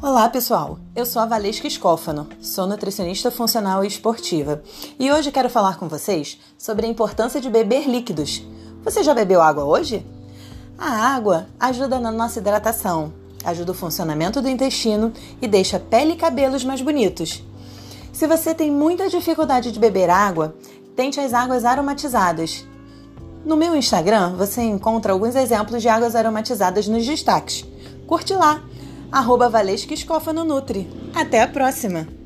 Olá, pessoal. Eu sou a Valesca Escófano, sou nutricionista funcional e esportiva, e hoje quero falar com vocês sobre a importância de beber líquidos. Você já bebeu água hoje? A água ajuda na nossa hidratação, ajuda o funcionamento do intestino e deixa pele e cabelos mais bonitos. Se você tem muita dificuldade de beber água, tente as águas aromatizadas. No meu Instagram você encontra alguns exemplos de águas aromatizadas nos destaques. Curte lá! Arroba Valesca Escófano Nutri. Até a próxima!